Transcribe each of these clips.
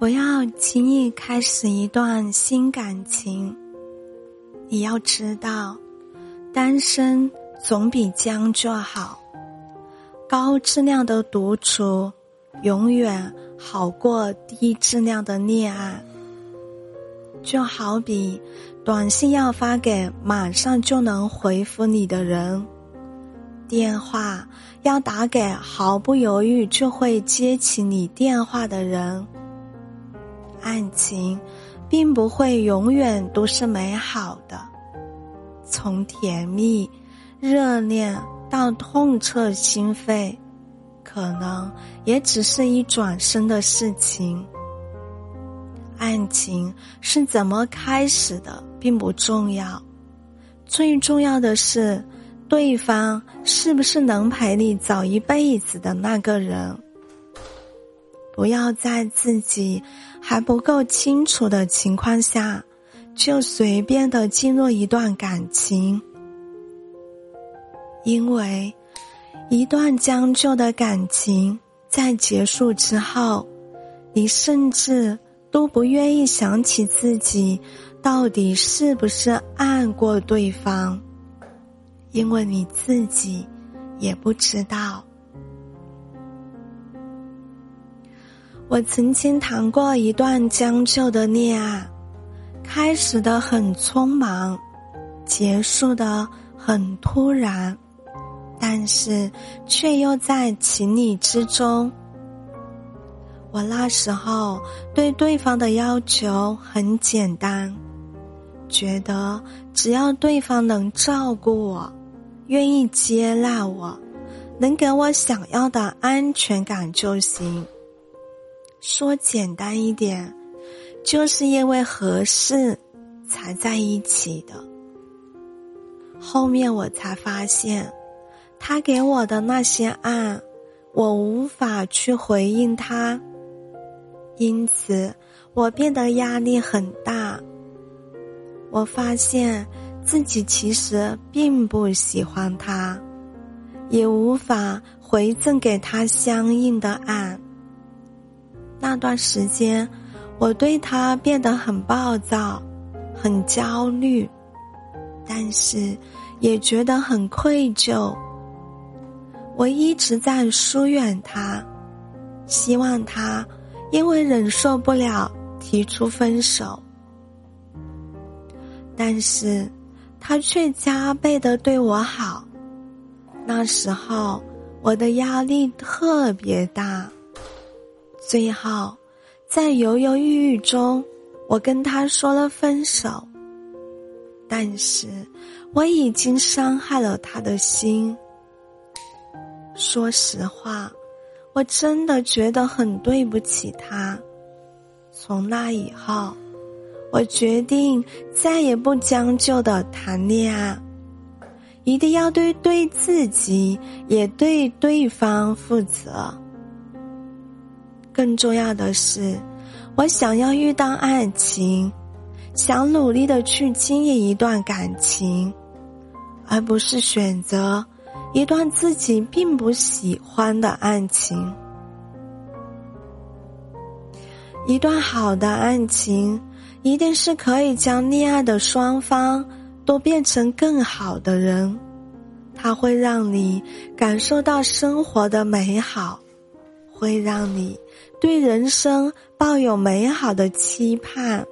不要轻易开始一段新感情。你要知道，单身总比将就好。高质量的独处，永远好过低质量的恋爱。就好比，短信要发给马上就能回复你的人，电话要打给毫不犹豫就会接起你电话的人。爱情，并不会永远都是美好的。从甜蜜、热恋到痛彻心扉，可能也只是一转身的事情。爱情是怎么开始的，并不重要，最重要的是，对方是不是能陪你走一辈子的那个人。不要在自己还不够清楚的情况下，就随便的进入一段感情，因为一段将就的感情在结束之后，你甚至都不愿意想起自己到底是不是爱过对方，因为你自己也不知道。我曾经谈过一段将就的恋爱，开始的很匆忙，结束的很突然，但是却又在情理之中。我那时候对对方的要求很简单，觉得只要对方能照顾我，愿意接纳我，能给我想要的安全感就行。说简单一点，就是因为合适，才在一起的。后面我才发现，他给我的那些爱，我无法去回应他，因此我变得压力很大。我发现自己其实并不喜欢他，也无法回赠给他相应的爱。那段时间，我对他变得很暴躁，很焦虑，但是也觉得很愧疚。我一直在疏远他，希望他因为忍受不了提出分手，但是他却加倍的对我好。那时候，我的压力特别大。最后，在犹犹豫豫中，我跟他说了分手。但是，我已经伤害了他的心。说实话，我真的觉得很对不起他。从那以后，我决定再也不将就的谈恋爱，一定要对对自己也对对方负责。更重要的是，我想要遇到爱情，想努力的去经营一段感情，而不是选择一段自己并不喜欢的爱情。一段好的爱情，一定是可以将恋爱的双方都变成更好的人，它会让你感受到生活的美好。会让你对人生抱有美好的期盼，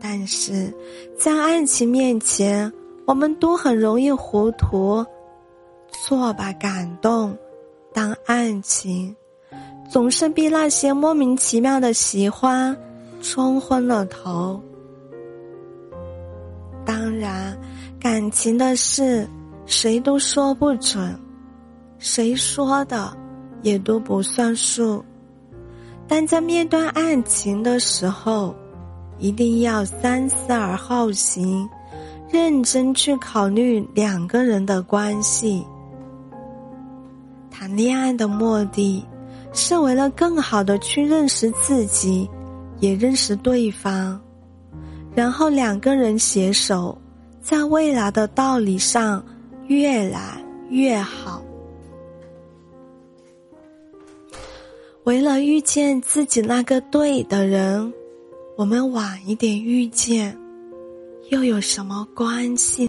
但是在爱情面前，我们都很容易糊涂，错把感动当爱情，总是被那些莫名其妙的喜欢冲昏了头。当然，感情的事谁都说不准，谁说的？也都不算数，但在面对爱情的时候，一定要三思而后行，认真去考虑两个人的关系。谈恋爱的目的，是为了更好的去认识自己，也认识对方，然后两个人携手，在未来的道理上越来越好。为了遇见自己那个对的人，我们晚一点遇见，又有什么关系？